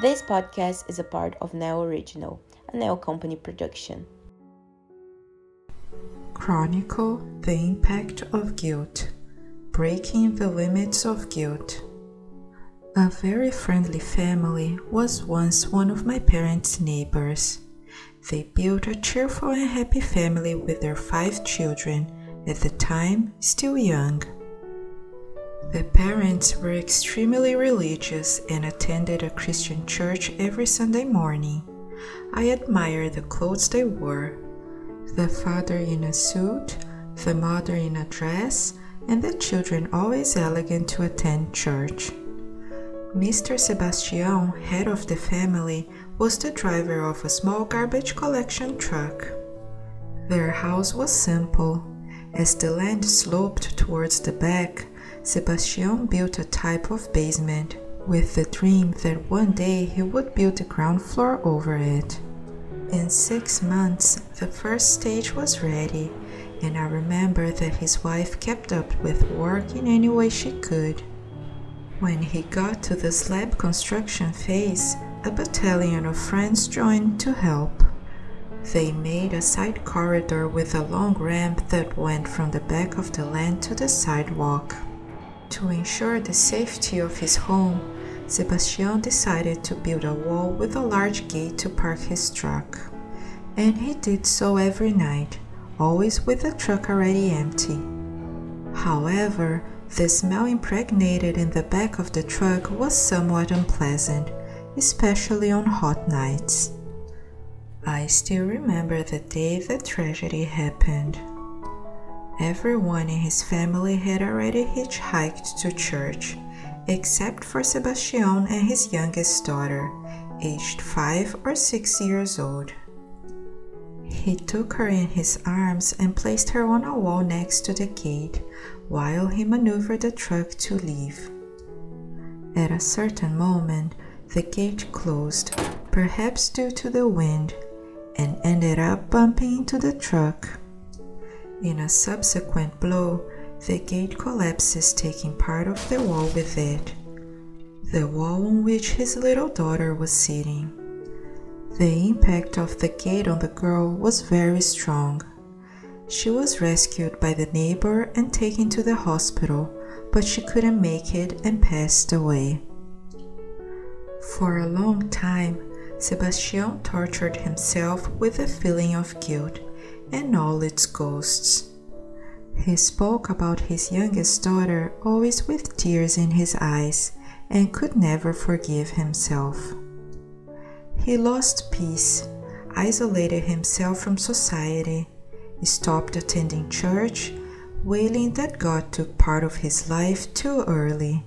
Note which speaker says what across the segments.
Speaker 1: This podcast is a part of Neo Original, a Neo Company production.
Speaker 2: Chronicle the Impact of Guilt Breaking the Limits of Guilt. A very friendly family was once one of my parents' neighbors. They built a cheerful and happy family with their five children, at the time still young. The parents were extremely religious and attended a Christian church every Sunday morning. I admired the clothes they wore the father in a suit, the mother in a dress, and the children always elegant to attend church. Mr. Sebastian, head of the family, was the driver of a small garbage collection truck. Their house was simple. As the land sloped towards the back, Sebastian built a type of basement with the dream that one day he would build the ground floor over it. In six months, the first stage was ready, and I remember that his wife kept up with work in any way she could. When he got to the slab construction phase, a battalion of friends joined to help. They made a side corridor with a long ramp that went from the back of the land to the sidewalk. To ensure the safety of his home, Sebastian decided to build a wall with a large gate to park his truck. And he did so every night, always with the truck already empty. However, the smell impregnated in the back of the truck was somewhat unpleasant, especially on hot nights. I still remember the day the tragedy happened. Everyone in his family had already hitchhiked to church, except for Sebastian and his youngest daughter, aged five or six years old. He took her in his arms and placed her on a wall next to the gate while he maneuvered the truck to leave. At a certain moment, the gate closed, perhaps due to the wind, and ended up bumping into the truck. In a subsequent blow, the gate collapses, taking part of the wall with it, the wall on which his little daughter was sitting. The impact of the gate on the girl was very strong. She was rescued by the neighbor and taken to the hospital, but she couldn't make it and passed away. For a long time, Sebastian tortured himself with a feeling of guilt and all its ghosts. He spoke about his youngest daughter always with tears in his eyes and could never forgive himself. He lost peace, isolated himself from society, stopped attending church, wailing that God took part of his life too early.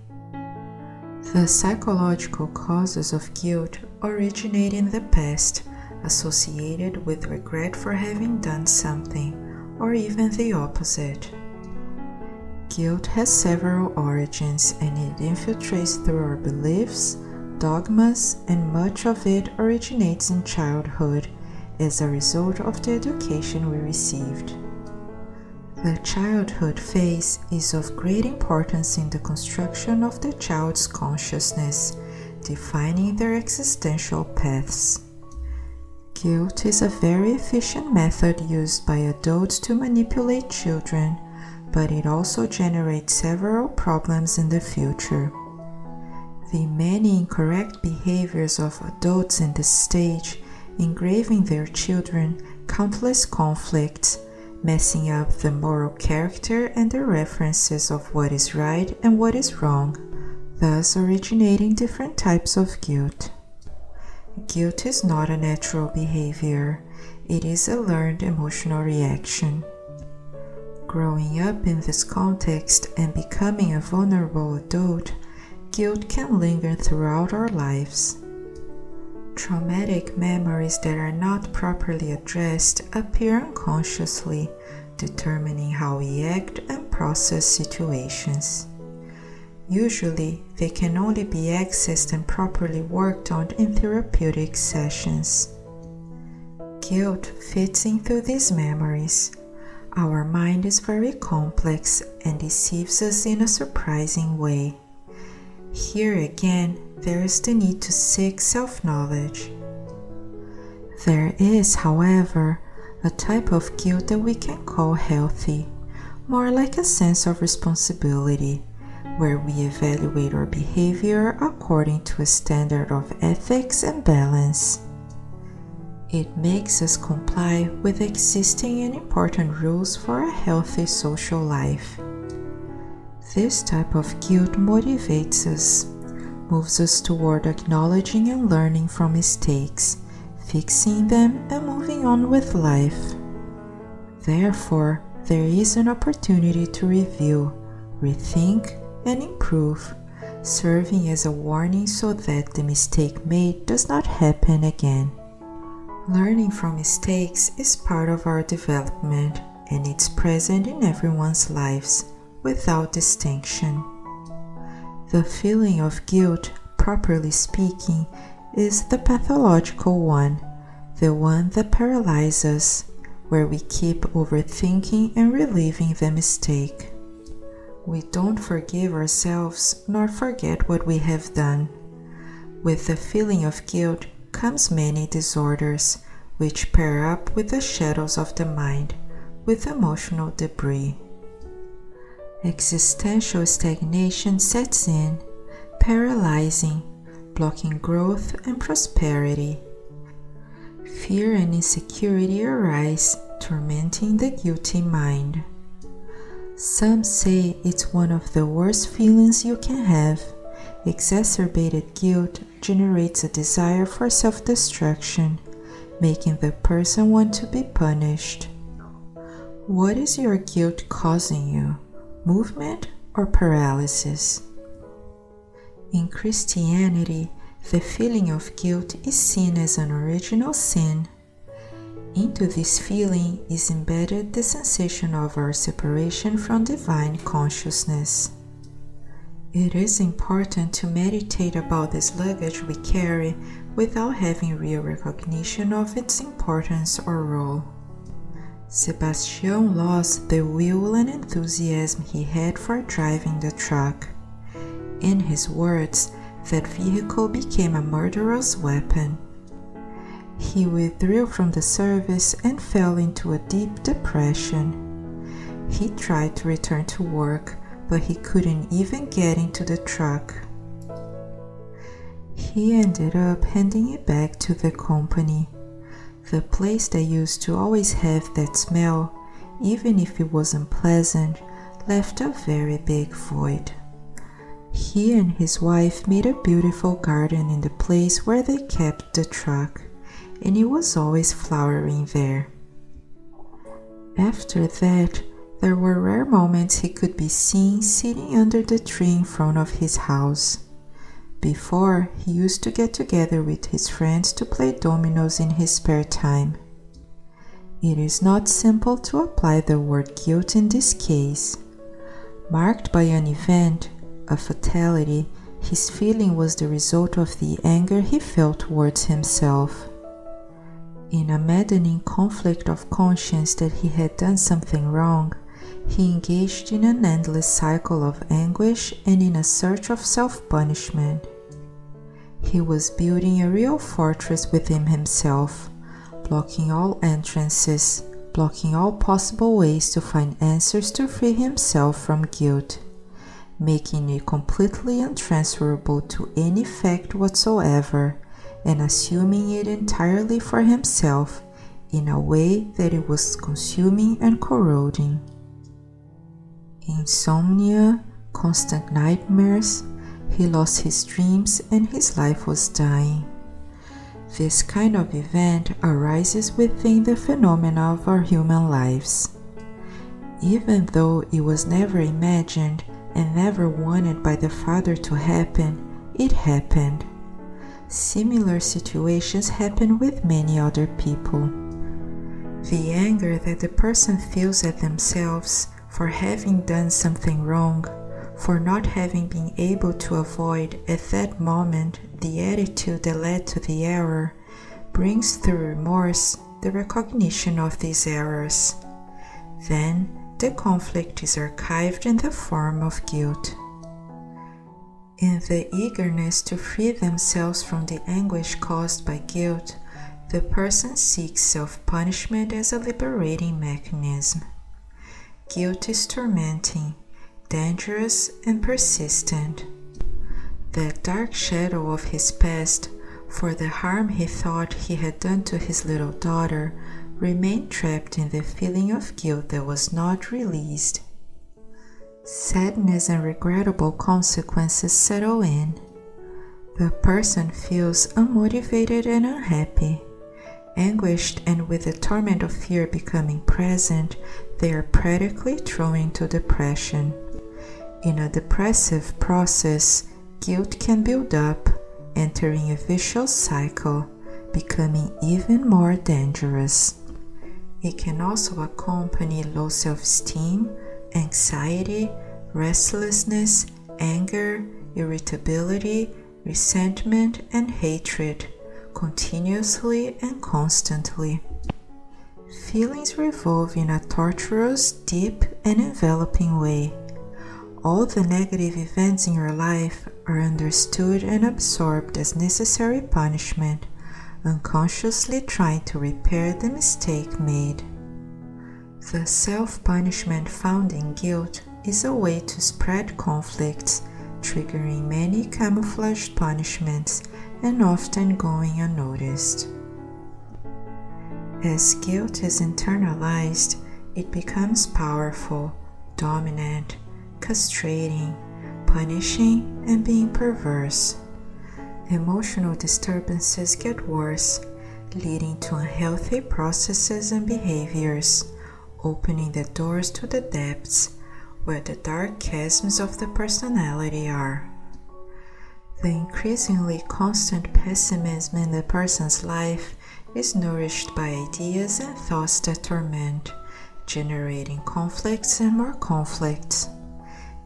Speaker 2: The psychological causes of guilt originate in the past associated with regret for having done something, or even the opposite. Guilt has several origins and it infiltrates through our beliefs, dogmas, and much of it originates in childhood as a result of the education we received. The childhood phase is of great importance in the construction of the child's consciousness, defining their existential paths. Guilt is a very efficient method used by adults to manipulate children, but it also generates several problems in the future. The many incorrect behaviors of adults in this stage engraving their children countless conflicts, messing up the moral character and the references of what is right and what is wrong, thus originating different types of guilt. Guilt is not a natural behavior, it is a learned emotional reaction. Growing up in this context and becoming a vulnerable adult, guilt can linger throughout our lives. Traumatic memories that are not properly addressed appear unconsciously, determining how we act and process situations. Usually, they can only be accessed and properly worked on in therapeutic sessions. Guilt fits into these memories. Our mind is very complex and deceives us in a surprising way. Here again, there is the need to seek self knowledge. There is, however, a type of guilt that we can call healthy, more like a sense of responsibility, where we evaluate our behavior according to a standard of ethics and balance. It makes us comply with existing and important rules for a healthy social life. This type of guilt motivates us, moves us toward acknowledging and learning from mistakes, fixing them, and moving on with life. Therefore, there is an opportunity to review, rethink, and improve, serving as a warning so that the mistake made does not happen again. Learning from mistakes is part of our development and it's present in everyone's lives without distinction. The feeling of guilt, properly speaking, is the pathological one, the one that paralyzes, where we keep overthinking and reliving the mistake. We don't forgive ourselves nor forget what we have done. With the feeling of guilt comes many disorders, which pair up with the shadows of the mind, with emotional debris. Existential stagnation sets in, paralyzing, blocking growth and prosperity. Fear and insecurity arise, tormenting the guilty mind. Some say it's one of the worst feelings you can have. Exacerbated guilt generates a desire for self destruction, making the person want to be punished. What is your guilt causing you? movement or paralysis. In Christianity, the feeling of guilt is seen as an original sin. Into this feeling is embedded the sensation of our separation from divine consciousness. It is important to meditate about this luggage we carry without having real recognition of its importance or role. Sebastian lost the will and enthusiasm he had for driving the truck. In his words, that vehicle became a murderous weapon. He withdrew from the service and fell into a deep depression. He tried to return to work, but he couldn't even get into the truck. He ended up handing it back to the company. The place that used to always have that smell, even if it wasn't pleasant, left a very big void. He and his wife made a beautiful garden in the place where they kept the truck, and it was always flowering there. After that, there were rare moments he could be seen sitting under the tree in front of his house. Before, he used to get together with his friends to play dominoes in his spare time. It is not simple to apply the word guilt in this case. Marked by an event, a fatality, his feeling was the result of the anger he felt towards himself. In a maddening conflict of conscience that he had done something wrong, he engaged in an endless cycle of anguish and in a search of self punishment. He was building a real fortress within himself, blocking all entrances, blocking all possible ways to find answers to free himself from guilt, making it completely untransferable to any fact whatsoever, and assuming it entirely for himself in a way that it was consuming and corroding. Insomnia, constant nightmares, he lost his dreams and his life was dying. This kind of event arises within the phenomena of our human lives. Even though it was never imagined and never wanted by the Father to happen, it happened. Similar situations happen with many other people. The anger that the person feels at themselves for having done something wrong for not having been able to avoid at that moment the attitude that led to the error, brings through remorse the recognition of these errors. Then the conflict is archived in the form of guilt. In the eagerness to free themselves from the anguish caused by guilt, the person seeks self punishment as a liberating mechanism. Guilt is tormenting, dangerous, and persistent. That dark shadow of his past, for the harm he thought he had done to his little daughter, remained trapped in the feeling of guilt that was not released. Sadness and regrettable consequences settle in. The person feels unmotivated and unhappy. Anguished and with the torment of fear becoming present, they are practically thrown into depression. In a depressive process, guilt can build up, entering a vicious cycle, becoming even more dangerous. It can also accompany low self esteem anxiety, restlessness, anger, irritability, resentment, and hatred continuously and constantly. Feelings revolve in a torturous, deep, and enveloping way. All the negative events in your life are understood and absorbed as necessary punishment, unconsciously trying to repair the mistake made. The self punishment found in guilt is a way to spread conflicts, triggering many camouflaged punishments and often going unnoticed. As guilt is internalized, it becomes powerful, dominant, castrating, punishing, and being perverse. Emotional disturbances get worse, leading to unhealthy processes and behaviors opening the doors to the depths where the dark chasms of the personality are. The increasingly constant pessimism in the person's life is nourished by ideas and thoughts that torment, generating conflicts and more conflicts.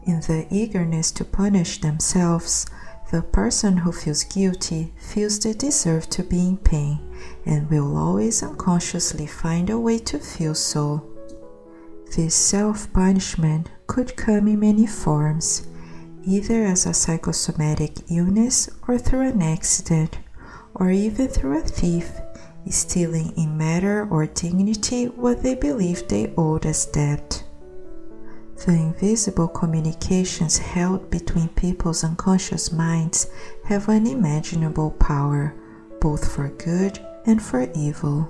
Speaker 2: In the eagerness to punish themselves, the person who feels guilty feels they deserve to be in pain and will always unconsciously find a way to feel so. This self punishment could come in many forms, either as a psychosomatic illness or through an accident, or even through a thief stealing in matter or dignity what they believed they owed as debt. The invisible communications held between people's unconscious minds have unimaginable power, both for good and for evil.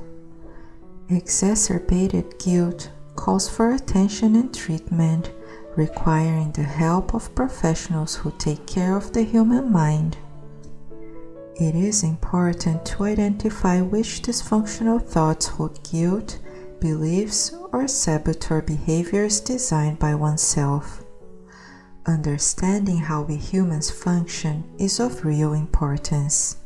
Speaker 2: Exacerbated guilt calls for attention and treatment, requiring the help of professionals who take care of the human mind. It is important to identify which dysfunctional thoughts hold guilt, beliefs, or saboteur behaviors designed by oneself. Understanding how we humans function is of real importance.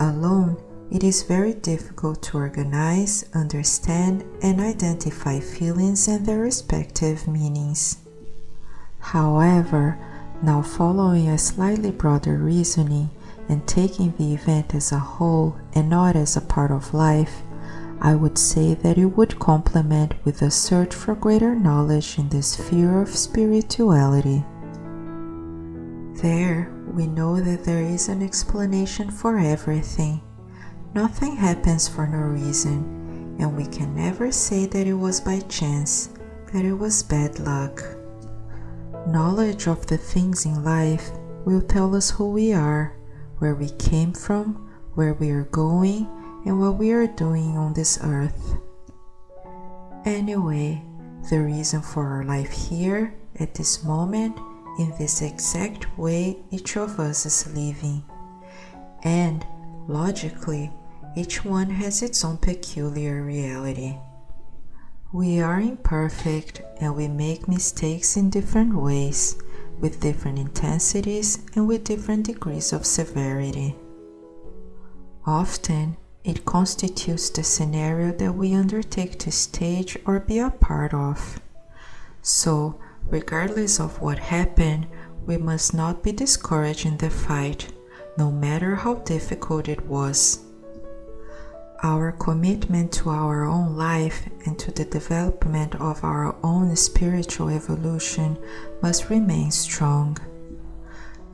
Speaker 2: Alone, it is very difficult to organize, understand, and identify feelings and their respective meanings. However, now following a slightly broader reasoning and taking the event as a whole and not as a part of life, I would say that it would complement with a search for greater knowledge in the sphere of spirituality. There, we know that there is an explanation for everything Nothing happens for no reason, and we can never say that it was by chance, that it was bad luck. Knowledge of the things in life will tell us who we are, where we came from, where we are going, and what we are doing on this earth. Anyway, the reason for our life here, at this moment, in this exact way each of us is living. And Logically, each one has its own peculiar reality. We are imperfect and we make mistakes in different ways, with different intensities and with different degrees of severity. Often, it constitutes the scenario that we undertake to stage or be a part of. So, regardless of what happened, we must not be discouraged in the fight no matter how difficult it was. Our commitment to our own life and to the development of our own spiritual evolution must remain strong.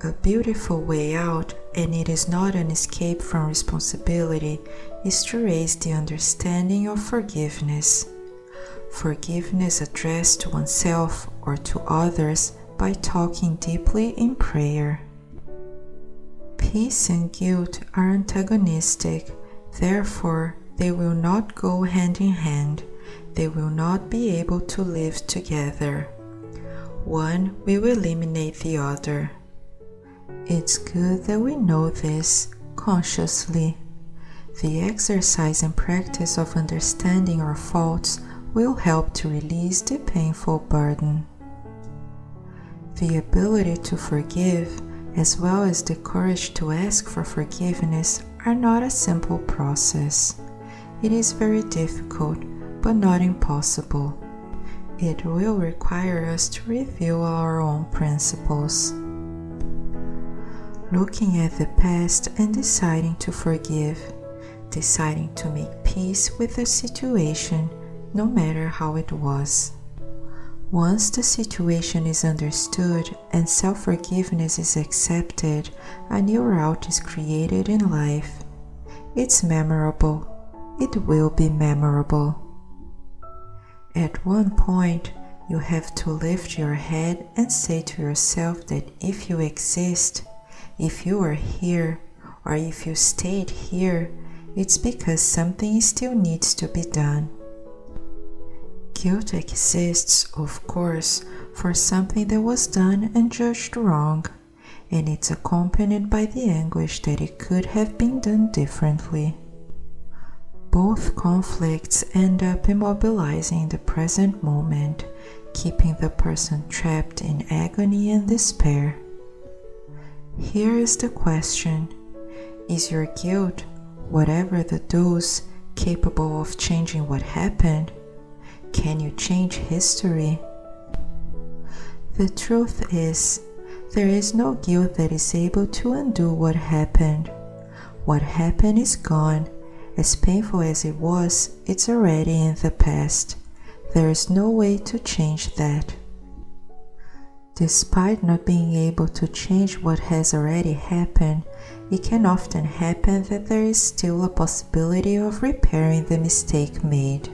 Speaker 2: A beautiful way out, and it is not an escape from responsibility, is to raise the understanding of forgiveness. Forgiveness addressed to oneself or to others by talking deeply in prayer. Peace and guilt are antagonistic, therefore, they will not go hand in hand. They will not be able to live together. One will eliminate the other. It's good that we know this consciously. The exercise and practice of understanding our faults will help to release the painful burden. The ability to forgive, as well as the courage to ask for forgiveness, are not a simple process. It is very difficult, but not impossible. It will require us to review our own principles looking at the past and deciding to forgive, deciding to make peace with the situation, no matter how it was. Once the situation is understood and self forgiveness is accepted, a new route is created in life. It's memorable. It will be memorable. At one point, you have to lift your head and say to yourself that if you exist, if you are here or if you stayed here, it's because something still needs to be done. Guilt exists, of course, for something that was done and judged wrong, and it's accompanied by the anguish that it could have been done differently. Both conflicts end up immobilizing the present moment, keeping the person trapped in agony and despair. Here is the question Is your guilt, whatever the dose, capable of changing what happened? Can you change history? The truth is, there is no guilt that is able to undo what happened. What happened is gone. As painful as it was, it's already in the past. There is no way to change that. Despite not being able to change what has already happened, it can often happen that there is still a possibility of repairing the mistake made.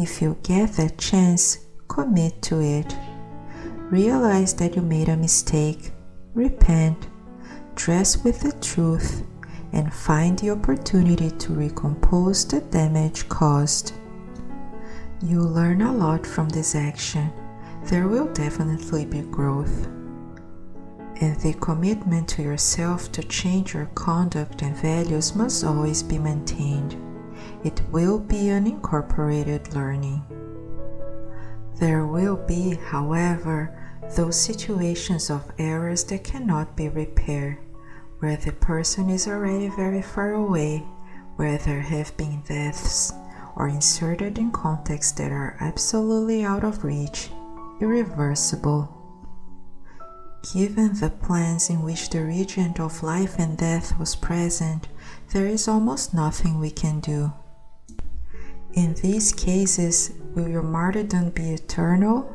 Speaker 2: If you get that chance, commit to it. Realize that you made a mistake, repent, dress with the truth, and find the opportunity to recompose the damage caused. You learn a lot from this action there will definitely be growth. And the commitment to yourself to change your conduct and values must always be maintained. It will be an incorporated learning. There will be, however, those situations of errors that cannot be repaired, where the person is already very far away, where there have been deaths, or inserted in contexts that are absolutely out of reach irreversible. Given the plans in which the regent of life and death was present, there is almost nothing we can do. In these cases, will your martyrdom be eternal?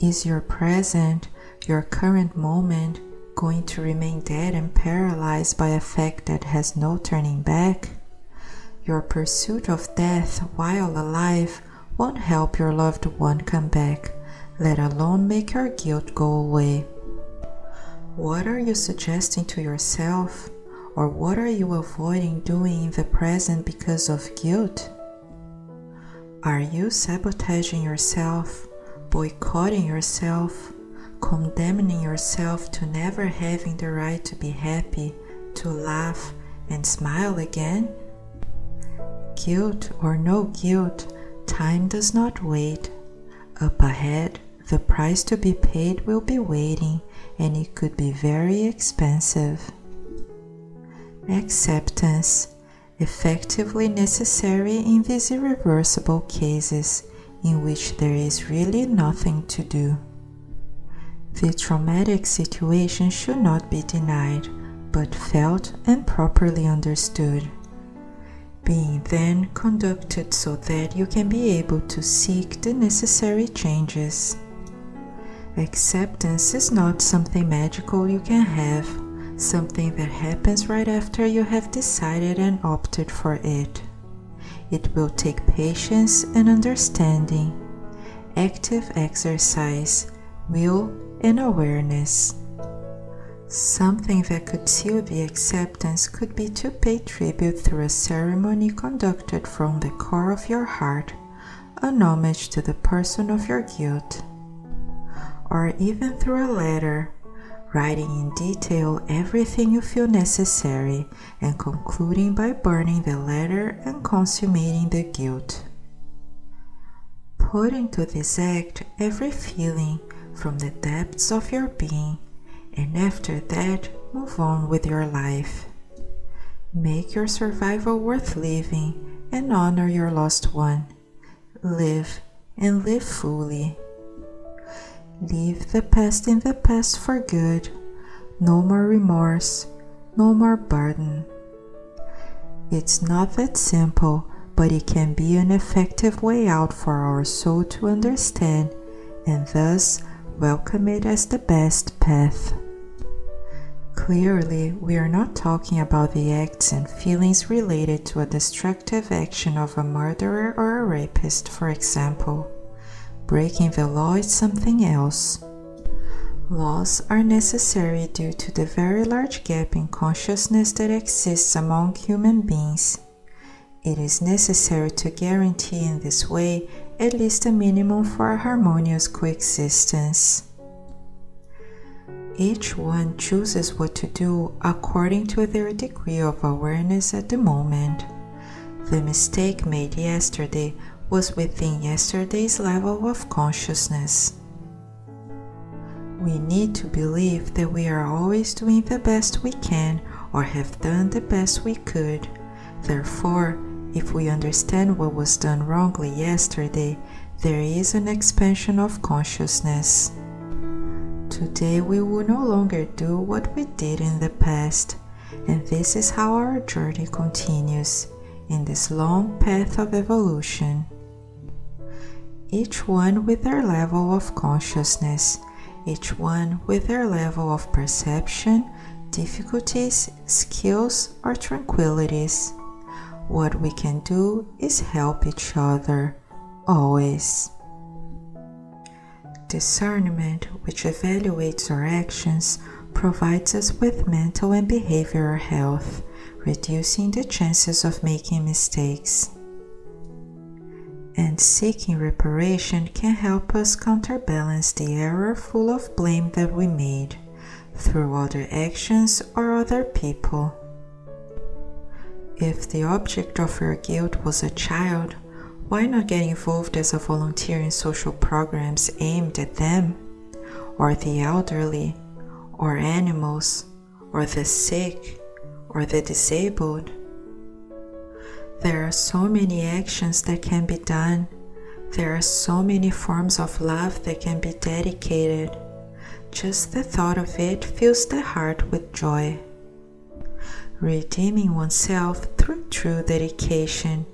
Speaker 2: Is your present, your current moment, going to remain dead and paralyzed by a fact that has no turning back? Your pursuit of death while alive won't help your loved one come back, let alone make your guilt go away. What are you suggesting to yourself, or what are you avoiding doing in the present because of guilt? Are you sabotaging yourself, boycotting yourself, condemning yourself to never having the right to be happy, to laugh, and smile again? Guilt or no guilt, Time does not wait. Up ahead, the price to be paid will be waiting and it could be very expensive. Acceptance, effectively necessary in these irreversible cases in which there is really nothing to do. The traumatic situation should not be denied, but felt and properly understood being then conducted so that you can be able to seek the necessary changes. Acceptance is not something magical you can have, something that happens right after you have decided and opted for it. It will take patience and understanding, active exercise, will, and awareness. Something that could seal the acceptance could be to pay tribute through a ceremony conducted from the core of your heart, an homage to the person of your guilt or even through a letter, writing in detail everything you feel necessary and concluding by burning the letter and consummating the guilt. Put into this act every feeling from the depths of your being, and after that, move on with your life. Make your survival worth living and honor your lost one. Live and live fully. Leave the past in the past for good. No more remorse, no more burden. It's not that simple, but it can be an effective way out for our soul to understand and thus welcome it as the best path. Clearly, we are not talking about the acts and feelings related to a destructive action of a murderer or a rapist, for example. Breaking the law is something else. Laws are necessary due to the very large gap in consciousness that exists among human beings. It is necessary to guarantee in this way at least a minimum for a harmonious coexistence. Each one chooses what to do according to their degree of awareness at the moment. The mistake made yesterday was within yesterday's level of consciousness. We need to believe that we are always doing the best we can or have done the best we could. Therefore, if we understand what was done wrongly yesterday, there is an expansion of consciousness. Today we will no longer do what we did in the past, and this is how our journey continues in this long path of evolution each one with their level of consciousness, each one with their level of perception, difficulties, skills, or tranquilities. What we can do is help each other, always. Discernment, which evaluates our actions, provides us with mental and behavioral health, reducing the chances of making mistakes and seeking reparation can help us counterbalance the error full of blame that we made through other actions or other people. If the object of your guilt was a child, why not get involved as a volunteer in social programs aimed at them, or the elderly, or animals, or the sick, or the disabled? There are so many actions that can be done. There are so many forms of love that can be dedicated. Just the thought of it fills the heart with joy. Redeeming oneself through true dedication,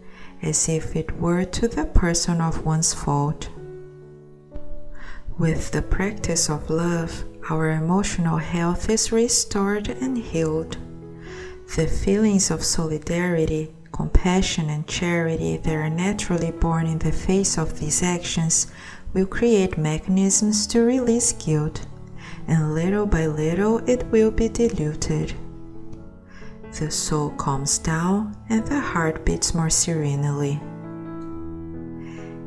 Speaker 2: as if it were to the person of one's fault. With the practice of love, our emotional health is restored and healed. The feelings of solidarity compassion, and charity that are naturally born in the face of these actions will create mechanisms to release guilt, and little by little it will be diluted. The soul calms down and the heart beats more serenely.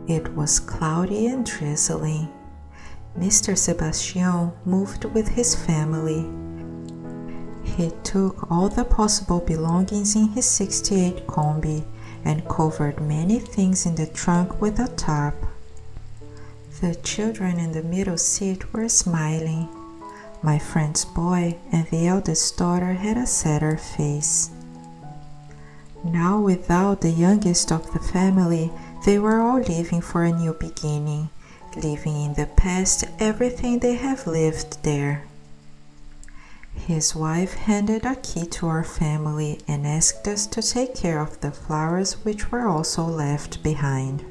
Speaker 2: It was cloudy and drizzling. Mr. Sebastian moved with his family he took all the possible belongings in his 68 Kombi and covered many things in the trunk with a tarp. The children in the middle seat were smiling. My friend's boy and the eldest daughter had a sadder face. Now, without the youngest of the family, they were all leaving for a new beginning, leaving in the past everything they have lived there. His wife handed a key to our family and asked us to take care of the flowers which were also left behind.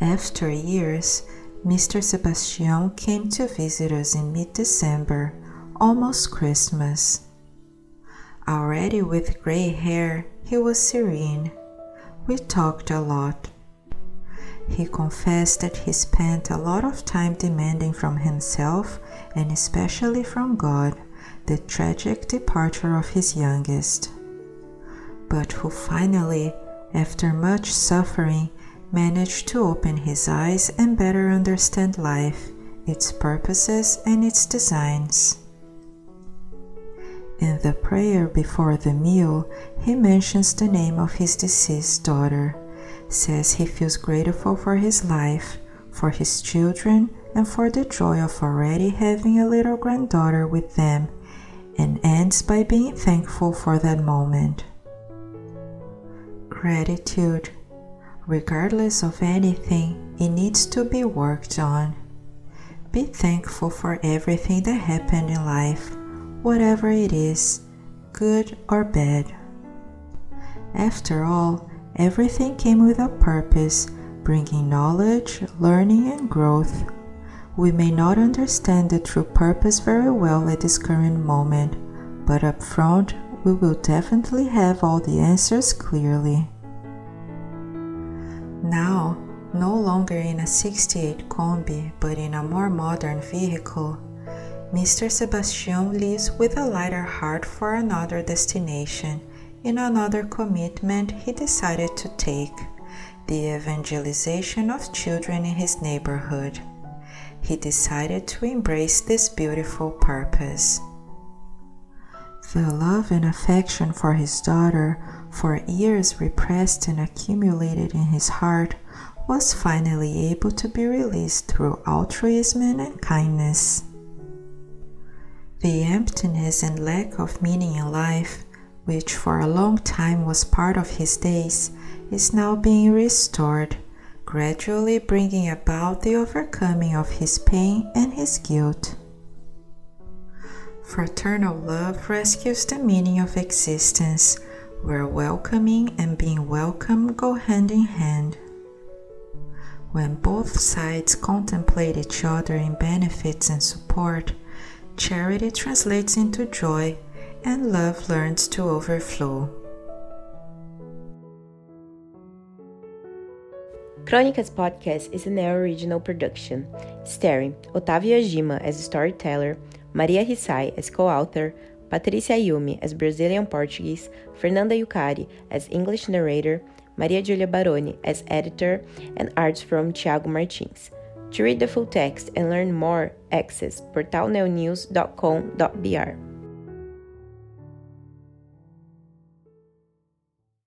Speaker 2: After years, Mr. Sebastian came to visit us in mid December, almost Christmas. Already with gray hair, he was serene. We talked a lot. He confessed that he spent a lot of time demanding from himself and especially from God the tragic departure of his youngest, but who finally, after much suffering, managed to open his eyes and better understand life, its purposes, and its designs. In the prayer before the meal, he mentions the name of his deceased daughter, says he feels grateful for his life, for his children, and for the joy of already having a little granddaughter with them, and ends by being thankful for that moment. Gratitude Regardless of anything, it needs to be worked on. Be thankful for everything that happened in life, whatever it is, good or bad. After all, everything came with a purpose, bringing knowledge, learning, and growth. We may not understand the true purpose very well at this current moment, but up front, we will definitely have all the answers clearly. Now, no longer in a 68 Kombi, but in a more modern vehicle, Mr. Sebastian leaves with a lighter heart for another destination, in another commitment he decided to take the evangelization of children in his neighborhood. He decided to embrace this beautiful purpose. The love and affection for his daughter for years repressed and accumulated in his heart, was finally able to be released through altruism and kindness. The emptiness and lack of meaning in life, which for a long time was part of his days, is now being restored, gradually bringing about the overcoming of his pain and his guilt. Fraternal love rescues the meaning of existence where welcoming and being welcome go hand in hand. When both sides contemplate each other in benefits and support, charity translates into joy and love learns to overflow.
Speaker 1: Crônicas Podcast is a Neo original production, starring Otávio Yagima as storyteller, Maria Hisae as co-author, Patricia Ayumi as Brazilian Portuguese, Fernanda Yukari as English narrator, Maria Giulia Baroni as editor, and arts from Thiago Martins. To read the full text and learn more, access portalneonews.com.br.